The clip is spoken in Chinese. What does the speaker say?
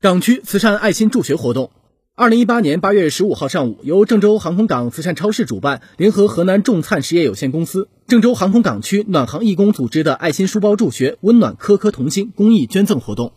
港区慈善爱心助学活动，二零一八年八月十五号上午，由郑州航空港慈善超市主办，联合河南众灿实业有限公司、郑州航空港区暖航义工组织的爱心书包助学“温暖颗颗童心”公益捐赠活动。